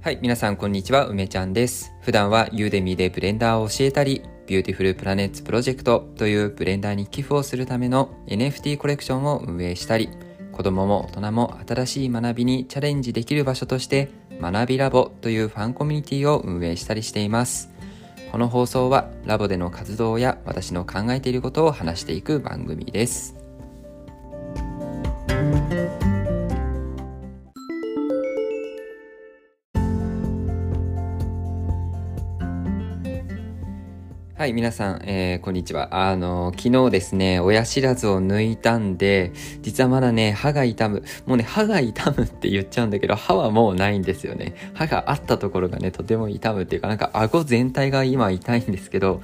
はい、皆さんこんにちは、梅ちゃんです。普段は Udemy でブレンダーを教えたり、ビューティフルプラネッツプロジェクトというブレンダーに寄付をするための NFT コレクションを運営したり、子供も大人も新しい学びにチャレンジできる場所として、学びラボというファンコミュニティを運営したりしています。この放送はラボでの活動や私の考えていることを話していく番組です。はい、皆さん、えー、こんにちは。あの、昨日ですね、親知らずを抜いたんで、実はまだね、歯が痛む。もうね、歯が痛むって言っちゃうんだけど、歯はもうないんですよね。歯があったところがね、とても痛むっていうか、なんか顎全体が今痛いんですけど、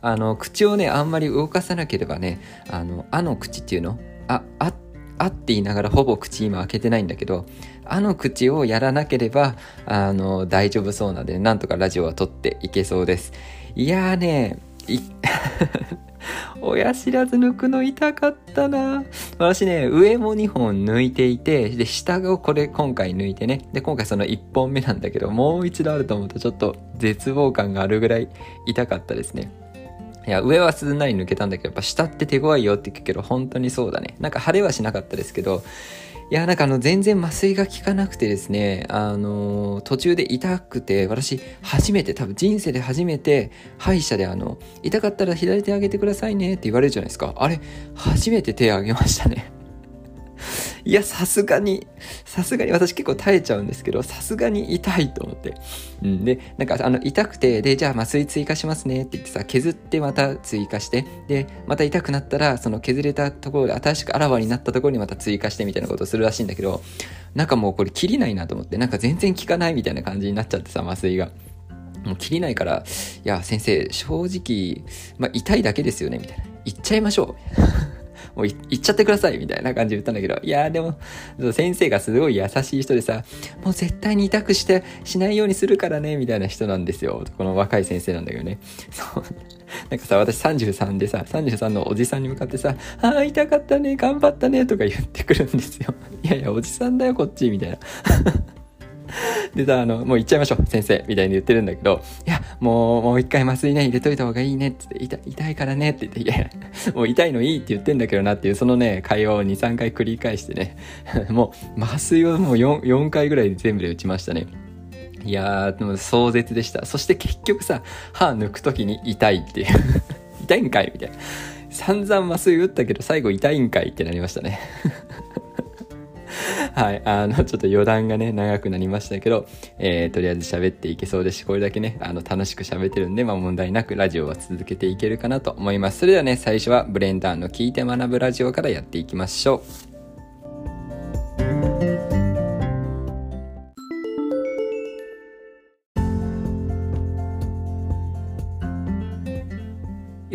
あの、口をね、あんまり動かさなければね、あの、あの口っていうの？あ、あ、あって言いながらほぼ口今開けてないんだけど、あの口をやらなければ、あの、大丈夫そうなんで、なんとかラジオは撮っていけそうです。いやーね、親知らず抜くの痛かったな私ね、上も2本抜いていて、で、下をこれ今回抜いてね、で、今回その1本目なんだけど、もう一度あると思うとちょっと絶望感があるぐらい痛かったですね。いや、上はすんなり抜けたんだけど、やっぱ下って手強いよって聞くけど、本当にそうだね。なんか腫れはしなかったですけど、いや、なんかあの、全然麻酔が効かなくてですね、あのー、途中で痛くて、私、初めて、多分人生で初めて、歯医者であの、痛かったら左手上げてくださいねって言われるじゃないですか。あれ、初めて手上げましたね。いや、さすがに、さすがに、私結構耐えちゃうんですけど、さすがに痛いと思って。うん、で、なんか、あの、痛くて、で、じゃあ麻酔追加しますねって言ってさ、削ってまた追加して、で、また痛くなったら、その削れたところで、新しくあらわになったところにまた追加してみたいなことをするらしいんだけど、なんかもうこれ切りないなと思って、なんか全然効かないみたいな感じになっちゃってさ、麻酔が。もう切りないから、いや、先生、正直、まあ、痛いだけですよね、みたいな。言っちゃいましょう。もう言っちゃってくださいみたいな感じで言ったんだけど、いやーでも、先生がすごい優しい人でさ、もう絶対に痛くして、しないようにするからね、みたいな人なんですよ。この若い先生なんだけどね。そう。なんかさ、私33でさ、33のおじさんに向かってさ、ああ、痛かったね、頑張ったね、とか言ってくるんですよ。いやいや、おじさんだよ、こっち、みたいな。でさ、あの、もう行っちゃいましょう、先生、みたいに言ってるんだけど、いや、もう、もう一回麻酔ね、入れといた方がいいね、って言って、痛痛いからね、って言って、いや、もう痛いのいいって言ってんだけどなっていう、そのね、会話を2、3回繰り返してね、もう、麻酔をもう 4, 4回ぐらい全部で打ちましたね。いやー、でも壮絶でした。そして結局さ、歯抜く時に痛いっていう。痛いんかいみたいな。散々麻酔打ったけど最後痛いんかいってなりましたね。はい。あの、ちょっと余談がね、長くなりましたけど、えー、とりあえず喋っていけそうですし、これだけね、あの、楽しく喋ってるんで、まあ問題なくラジオは続けていけるかなと思います。それではね、最初はブレンダーの聞いて学ぶラジオからやっていきましょう。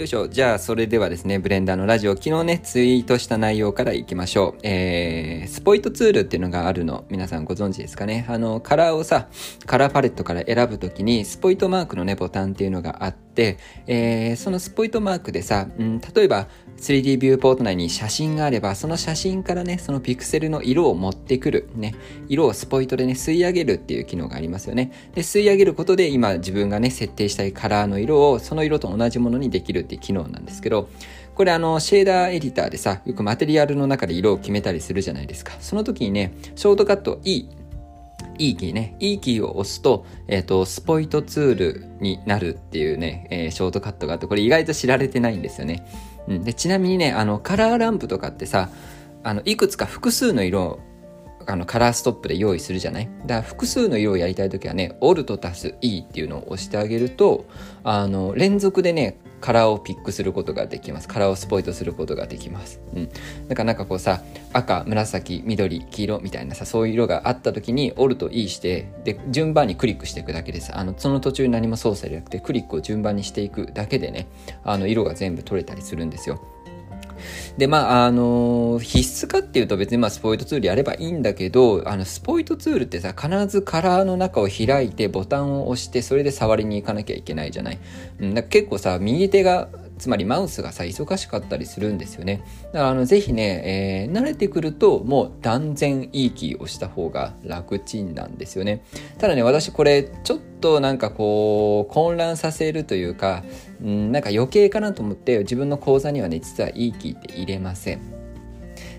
しょ。じゃあ、それではですね、ブレンダーのラジオ、昨日ね、ツイートした内容からいきましょう。えー、スポイトツールっていうのがあるの、皆さんご存知ですかね。あの、カラーをさ、カラーパレットから選ぶときに、スポイトマークのね、ボタンっていうのがあって、えー、そのスポイトマークでさ、うん、例えば、3D ビューポート内に写真があれば、その写真からね、そのピクセルの色を持ってくる、ね、色をスポイトでね、吸い上げるっていう機能がありますよね。で、吸い上げることで、今自分がね、設定したいカラーの色を、その色と同じものにできるっていう機能なんですけど、これあの、シェーダーエディターでさ、よくマテリアルの中で色を決めたりするじゃないですか。その時にね、ショートカット E、E キーね。E キーを押すと、えっ、ー、と、スポイトツールになるっていうね、えー、ショートカットがあって、これ意外と知られてないんですよね。うん、でちなみにね、あの、カラーランプとかってさ、あの、いくつか複数の色をあのカラーストップで用意するじゃない？だから複数の色をやりたいときはね、オルト足す E っていうのを押してあげると、あの、連続でね、カラーをピックすることができます。カラーをスポイトすることができます。うん。だからなんかこうさ、赤、紫、緑、黄色みたいなさ、そういう色があった時に、折るといいして、で、順番にクリックしていくだけでさ、あの、その途中何も操作じゃなくて、クリックを順番にしていくだけでね、あの、色が全部取れたりするんですよ。で、まあ、あの、必須かっていうと別にまあスポイトツールやればいいんだけど、あの、スポイトツールってさ、必ずカラーの中を開いてボタンを押して、それで触りに行かなきゃいけないじゃない。うん、だ結構さ、右手がつまりマウスがさ忙しかったりするんですよね。だからあのぜひね、えー、慣れてくるともう断然いいキーをした方が楽ちんなんですよね。ただね私これちょっとなんかこう混乱させるというか、うん、なんか余計かなと思って自分の講座にはね実はいいキーって入れません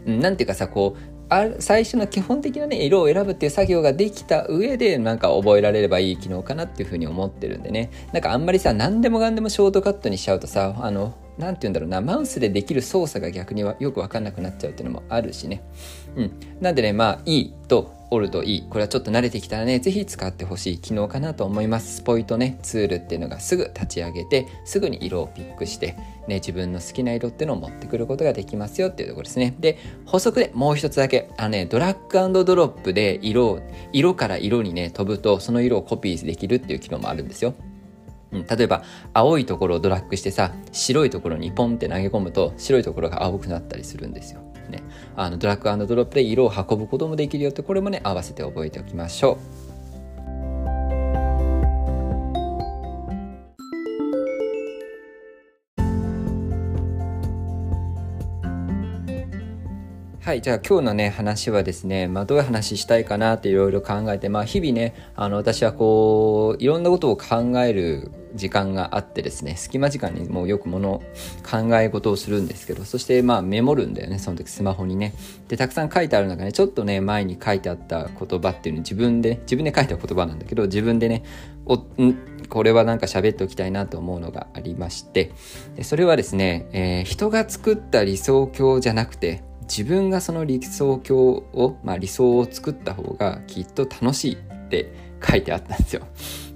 なんていうかさこうあ最初の基本的なね色を選ぶっていう作業ができた上でなんか覚えられればいい機能かなっていうふうに思ってるんでね。なんかあんまりさ何でもかんでもショートカットにしちゃうとさあの何て言うんだろうなマウスでできる操作が逆にはよく分かんなくなっちゃうっていうのもあるしね。うん。なんでねまあいいとおるといい。これはちょっと慣れてきたらね是非使ってほしい機能かなと思います。スポイトねツールっていうのがすぐ立ち上げてすぐに色をピックしてね自分の好きな色っていうのを持ってくることができますよっていうところですね。で補足でもう一つだけ。あのねドラッグドロップで色を色から色にね飛ぶとその色をコピーできるっていう機能もあるんですよ。うん、例えば青いところをドラッグしてさ白いところにポンって投げ込むと白いところが青くなったりするんですよ。ね、あのドラッグドロップで色を運ぶこともできるよってこれもね合わせて覚えておきましょう。はい、じゃあ今日のね話はですね、まあ、どういう話したいかなっていろいろ考えて、まあ、日々ねあの私はこういろんなことを考える時間があってですね隙間時間にもうよくもの考え事をするんですけどそしてまあメモるんだよねその時スマホにねでたくさん書いてある中ねちょっとね前に書いてあった言葉っていうの自分で自分で書いた言葉なんだけど自分でねおんこれはなんか喋っておきたいなと思うのがありましてでそれはですね、えー、人が作った理想郷じゃなくて自分がその理想郷を、まあ、理想を作った方がきっと楽しいって書いてあったんですよ。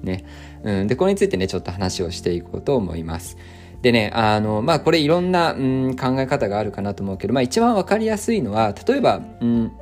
ね。うん、で、これについてね、ちょっと話をしていこうと思います。でね、あの、まあ、これいろんな、うん、考え方があるかなと思うけど、まあ、一番わかりやすいのは、例えば、うん、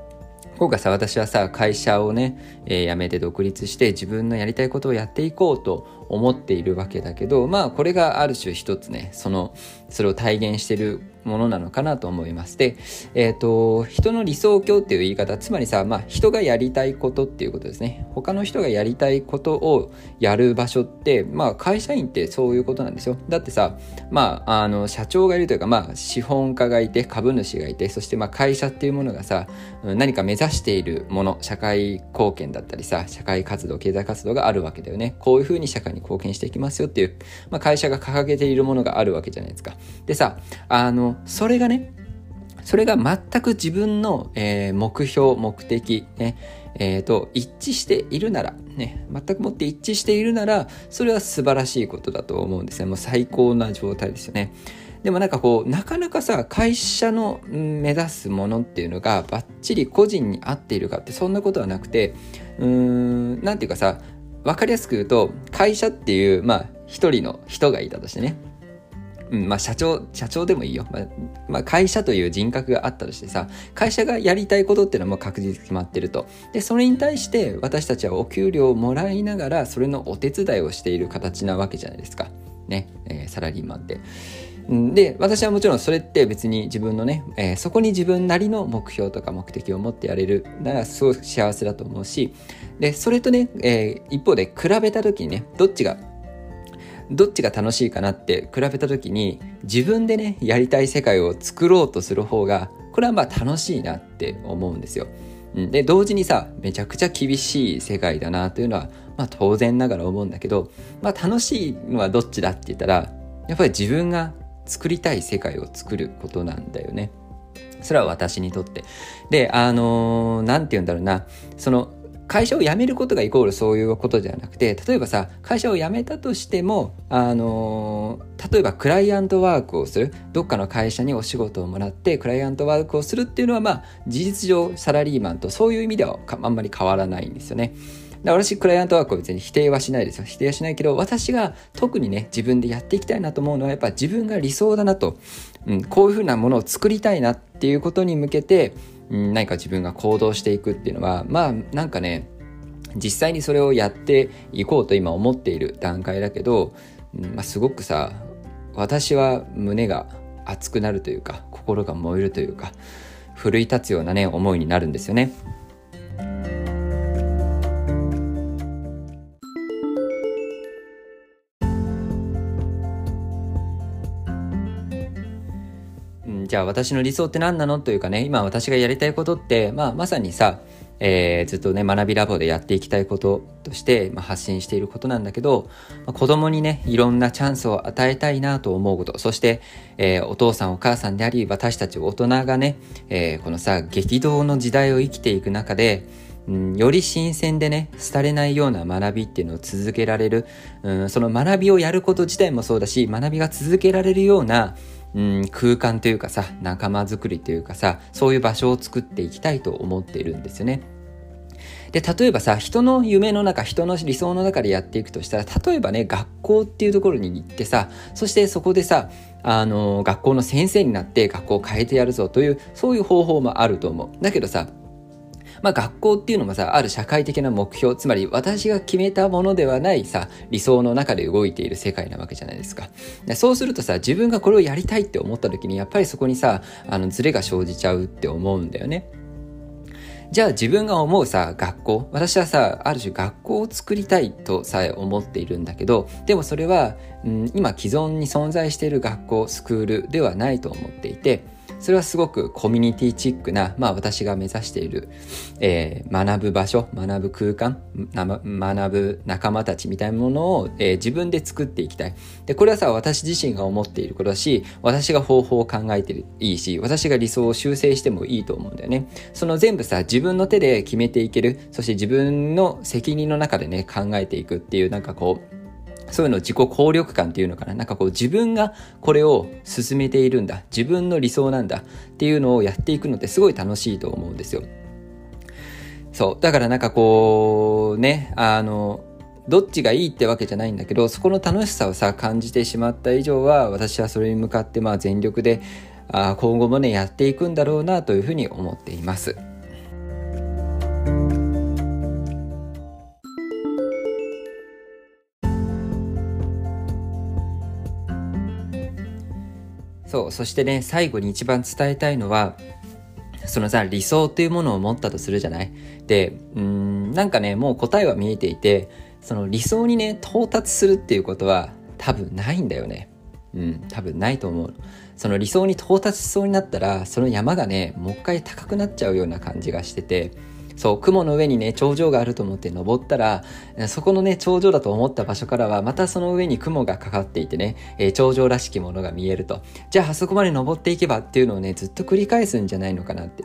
今回さ私はさ会社をね、えー、辞めて独立して自分のやりたいことをやっていこうと思っているわけだけどまあこれがある種一つねそのそれを体現してるものなのかなと思います。で、えっ、ー、と、人の理想郷っていう言い方、つまりさ、まあ、人がやりたいことっていうことですね。他の人がやりたいことをやる場所って、まあ、会社員ってそういうことなんですよ。だってさ、まあ、あの、社長がいるというか、まあ、資本家がいて、株主がいて、そしてまあ、会社っていうものがさ、何か目指しているもの、社会貢献だったりさ、社会活動、経済活動があるわけだよね。こういうふうに社会に貢献していきますよっていう、まあ、会社が掲げているものがあるわけじゃないですか。でさ、あの、それがね、それが全く自分の、えー、目標、目的、ね、えー、と、一致しているなら、ね、全くもって一致しているなら、それは素晴らしいことだと思うんですね。もう最高な状態ですよね。でもなんかこう、なかなかさ、会社の目指すものっていうのがバッチリ個人に合っているかってそんなことはなくて、うーん、なんていうかさ、わかりやすく言うと、会社っていう、まあ、一人の人がいたとしてね。うん、まあ社長、社長でもいいよ。まあ、まあ、会社という人格があったとしてさ、会社がやりたいことっていうのはもう確実に決まってると。で、それに対して私たちはお給料をもらいながら、それのお手伝いをしている形なわけじゃないですか。ね、えー、サラリーマンって。で、私はもちろんそれって別に自分のね、えー、そこに自分なりの目標とか目的を持ってやれるならすごく幸せだと思うし、で、それとね、えー、一方で比べた時にね、どっちがどっちが楽しいかなって比べた時に自分でねやりたい世界を作ろうとする方がこれはまあ楽しいなって思うんですよ。で同時にさめちゃくちゃ厳しい世界だなというのは、まあ、当然ながら思うんだけど、まあ、楽しいのはどっちだって言ったらやっぱり自分が作りたい世界を作ることなんだよね。それは私にとって。で、あのー、なんて言うんだろうな、その、会社を辞めることがイコールそういうことではなくて例えばさ会社を辞めたとしてもあの例えばクライアントワークをするどっかの会社にお仕事をもらってクライアントワークをするっていうのはまあ事実上サラリーマンとそういう意味ではあんまり変わらないんですよね。私、クライアントワークを別に否定はしないですよ。否定はしないけど、私が特にね、自分でやっていきたいなと思うのは、やっぱ自分が理想だなと、うん、こういうふうなものを作りたいなっていうことに向けて、何か自分が行動していくっていうのはまあなんかね実際にそれをやっていこうと今思っている段階だけど、まあ、すごくさ私は胸が熱くなるというか心が燃えるというか奮い立つようなね思いになるんですよね。じゃあ私の理想って何なの？というかね、今私がやりたいことって、まあまさにさ、えー、ずっとね、学びラボでやっていきたいこととして、まあ、発信していることなんだけど、まあ、子供にね、いろんなチャンスを与えたいなと思うこと、そして、えー、お父さんお母さんであり、私たち大人がね、えー、このさ、激動の時代を生きていく中で、うん、より新鮮でね、廃れないような学びっていうのを続けられる、うん、その学びをやること自体もそうだし、学びが続けられるような、うん、空間というかさ、仲間づくりというかさ、そういう場所を作っていきたいと思っているんですよね。で、例えばさ、人の夢の中、人の理想の中でやっていくとしたら、例えばね、学校っていうところに行ってさ、そしてそこでさ、あの、学校の先生になって学校を変えてやるぞという、そういう方法もあると思う。だけどさ、まあ学校っていうのもさ、ある社会的な目標、つまり私が決めたものではないさ、理想の中で動いている世界なわけじゃないですか。そうするとさ、自分がこれをやりたいって思った時に、やっぱりそこにさ、あの、ズレが生じちゃうって思うんだよね。じゃあ自分が思うさ、学校。私はさ、ある種学校を作りたいとさえ思っているんだけど、でもそれは、うん、今既存に存在している学校、スクールではないと思っていて、それはすごくコミュニティチックな、まあ私が目指している、えー、学ぶ場所、学ぶ空間、学ぶ仲間たちみたいなものを、えー、自分で作っていきたい。で、これはさ、私自身が思っていることだし、私が方法を考えていいし、私が理想を修正してもいいと思うんだよね。その全部さ、自分の手で決めていける、そして自分の責任の中でね、考えていくっていう、なんかこう、そういうの自己効力感っていうのかな。なんかこう自分がこれを進めているんだ。自分の理想なんだっていうのをやっていくのってすごい楽しいと思うんですよ。そう。だからなんかこう、ね、あの、どっちがいいってわけじゃないんだけど、そこの楽しさをさ、感じてしまった以上は、私はそれに向かってまあ全力で、あ今後もね、やっていくんだろうなというふうに思っています。そうそしてね最後に一番伝えたいのはそのさ理想っていうものを持ったとするじゃない？でうんなんかねもう答えは見えていてその理想にね到達するっていうことは多分ないんだよね。うん多分ないと思う。その理想に到達しそうになったらその山がねもう一回高くなっちゃうような感じがしててそう、雲の上にね、頂上があると思って登ったら、そこのね、頂上だと思った場所からは、またその上に雲がかかっていてね、えー、頂上らしきものが見えると。じゃあ、あそこまで登っていけばっていうのをね、ずっと繰り返すんじゃないのかなって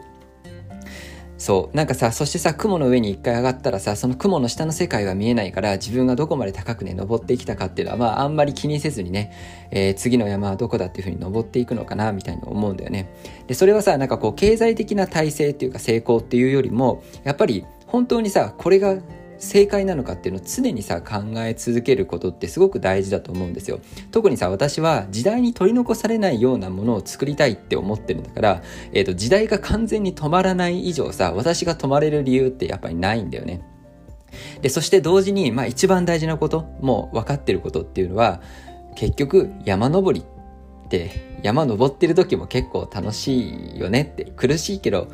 そう。なんかさ、そしてさ、雲の上に一回上がったらさ、その雲の下の世界は見えないから、自分がどこまで高くね、登ってきたかっていうのは、まあ、あんまり気にせずにね、えー、次の山はどこだっていうふうに登っていくのかな、みたいに思うんだよね。で、それはさ、なんかこう、経済的な体制っていうか成功っていうよりも、やっぱり、本当にさ、これが正解なのかっていうのを常にさ考え続けることってすごく大事だと思うんですよ。特にさ私は時代に取り残されないようなものを作りたいって思ってるんだから、えーと、時代が完全に止まらない以上さ私が止まれる理由ってやっぱりないんだよね。でそして同時に、まあ、一番大事なこともう分かってることっていうのは結局山登りって山登ってる時も結構楽しいよねって苦しいけど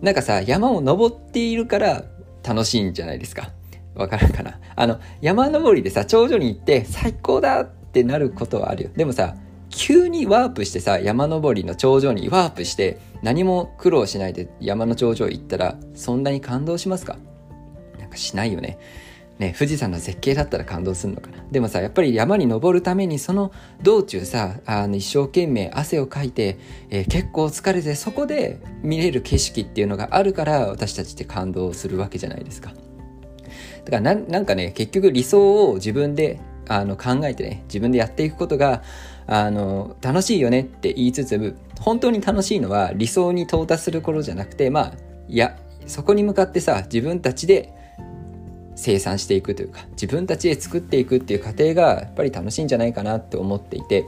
なんかさ山を登っているから楽しいんじゃないですか。わかるかなあの、山登りでさ、頂上に行って最高だってなることはあるよ。でもさ、急にワープしてさ、山登りの頂上にワープして、何も苦労しないで山の頂上行ったら、そんなに感動しますか？なんかしないよね。ね、富士山の絶景だったら感動するのかな。でもさ、やっぱり山に登るためにその道中さ、あの一生懸命汗をかいて、えー、結構疲れてそこで見れる景色っていうのがあるから私たちって感動するわけじゃないですか。だからなんかね、結局理想を自分であの考えてね、自分でやっていくことが、あの、楽しいよねって言いつつ、本当に楽しいのは理想に到達する頃じゃなくて、まあ、いや、そこに向かってさ、自分たちで生産していくというか、自分たちで作っていくっていう過程がやっぱり楽しいんじゃないかなって思っていて、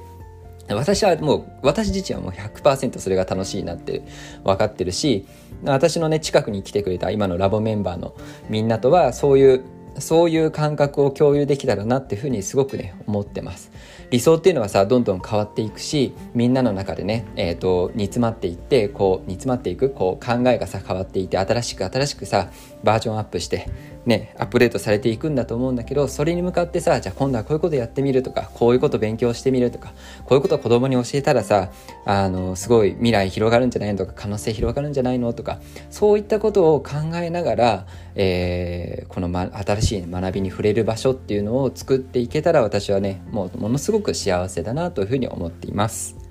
私はもう、私自身はもう100%それが楽しいなって分かってるし、私のね、近くに来てくれた今のラボメンバーのみんなとは、そういう、そういう感覚を共有できたらなっていうふうにすごくね、思ってます。理想っていうのはさ、どんどん変わっていくし、みんなの中でね、えっ、ー、と、煮詰まっていって、こう、煮詰まっていく、こう、考えがさ、変わっていて、新しく新しくさ、バージョンアップして、ね、アップデートされていくんだと思うんだけど、それに向かってさ、じゃあ今度はこういうことやってみるとか、こういうこと勉強してみるとか、こういうことを子供に教えたらさ、あの、すごい未来広がるんじゃないのとか、可能性広がるんじゃないのとか、そういったことを考えながら、えー、この、ま、新しい学びに触れる場所っていうのを作っていけたら私はね、もうものすごく幸せだなというふうに思っています。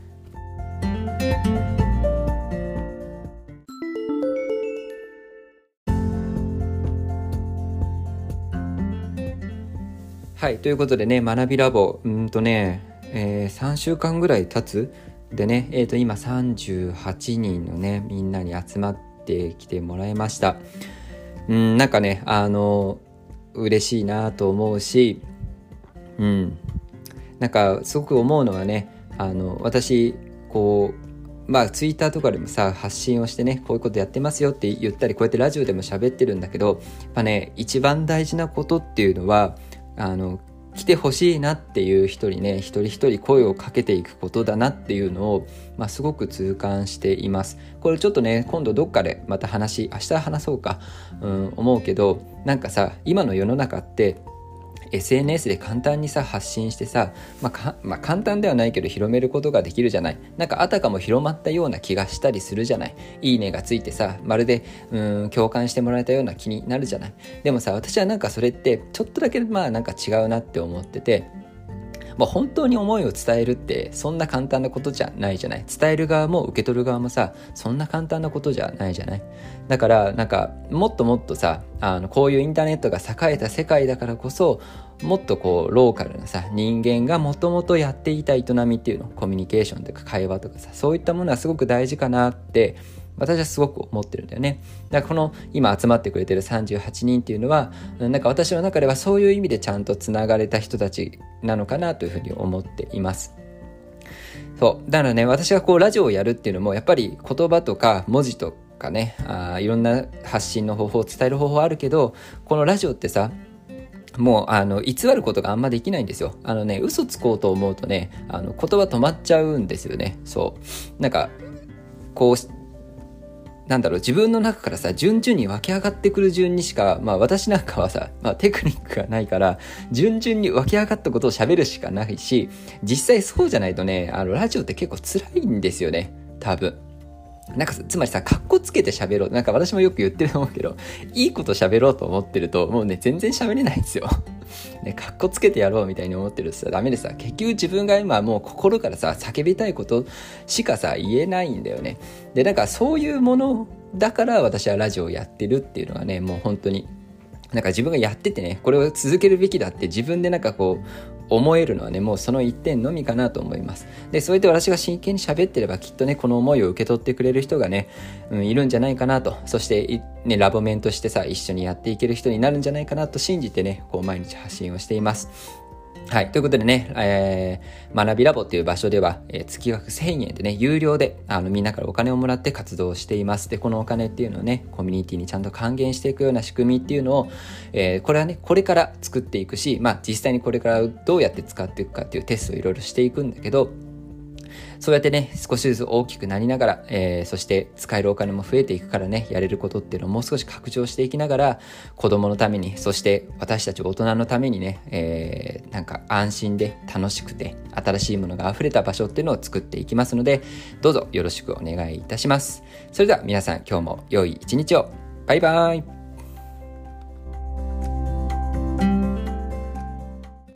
はい、ということでね、学びラボ、うんとね、えー、3週間ぐらい経つでね、えー、と今38人のね、みんなに集まってきてもらいました。うん、なんかね、あの、嬉しいなと思うし、うん、なんかすごく思うのはね、あの、私、こう、まあツイッターとかでもさ発信をしてねこういうことやってますよって言ったりこうやってラジオでも喋ってるんだけどやっぱね一番大事なことっていうのはあの来てほしいなっていう人にね一人一人声をかけていくことだなっていうのを、まあ、すごく痛感しています。これちょっとね今度どっかでまた話明日話そうか、うん、思うけどなんかさ今の世の中って SNS で簡単にさ発信してさ、まあ、まあ、簡単ではないけど広めることができるじゃない。なんかあたかも広まったような気がしたりするじゃない。いいねがついてさまるでうん共感してもらえたような気になるじゃない。でもさ私はなんかそれってちょっとだけまあなんか違うなって思っててまあ、本当に思いを伝えるってそんな簡単なことじゃないじゃない。伝える側も受け取る側もさそんな簡単なことじゃないじゃない。だからなんかもっともっとさあのこういうインターネットが栄えた世界だからこそもっとこうローカルなさ人間がもともとやっていた営みっていうのコミュニケーションとか会話とかさそういったものはすごく大事かなって私はすごく思ってるんだよね。だからこの今集まってくれてる38人っていうのは、なんか私の中ではそういう意味でちゃんとつながれた人たちなのかなというふうに思っています。そう。だからね、私がこうラジオをやるっていうのも、やっぱり言葉とか文字とかね、あいろんな発信の方法を伝える方法あるけど、このラジオってさ、もう、あの、偽ることがあんまできないんですよ。あのね、嘘つこうと思うとね、あの、言葉止まっちゃうんですよね。そう。なんか、こう、なんだろう、自分の中からさ、順々に湧き上がってくる順にしか、まあ私なんかはさ、まあテクニックがないから、順々に湧き上がったことを喋るしかないし、実際そうじゃないとね、あの、ラジオって結構辛いんですよね、多分。なんか、つまりさ、かっこつけて喋ろう。なんか私もよく言ってると思うけど、いいこと喋ろうと思ってると、もうね、全然喋れないんですよ。ね、かっこつけてやろうみたいに思ってるとさ、ダメでさ、結局自分が今もう心からさ、叫びたいことしかさ、言えないんだよね。で、なんかそういうものだから私はラジオをやってるっていうのはね、もう本当になんか自分がやっててね、これを続けるべきだって自分でなんかこう、思えるのはね、もうその一点のみかなと思います。で、そうやって私が真剣に喋ってればきっとね、この思いを受け取ってくれる人がね、うん、いるんじゃないかなと。そして、ね、ラボメンとしてさ、一緒にやっていける人になるんじゃないかなと信じてね、こう毎日発信をしています。はい。ということでね、えー、学びラボっていう場所では、えー、月額1000円でね、有料で、あの、みんなからお金をもらって活動しています。で、このお金っていうのをね、コミュニティにちゃんと還元していくような仕組みっていうのを、えー、これはね、これから作っていくし、まあ、実際にこれからどうやって使っていくかっていうテストをいろいろしていくんだけど、そうやってね、少しずつ大きくなりながら、えー、そして使えるお金も増えていくからね、やれることっていうのをもう少し拡張していきながら、子供のために、そして私たち大人のためにね、えー、なんか安心で楽しくて、新しいものが溢れた場所っていうのを作っていきますので、どうぞよろしくお願いいたします。それでは皆さん今日も良い一日を。バイバイ。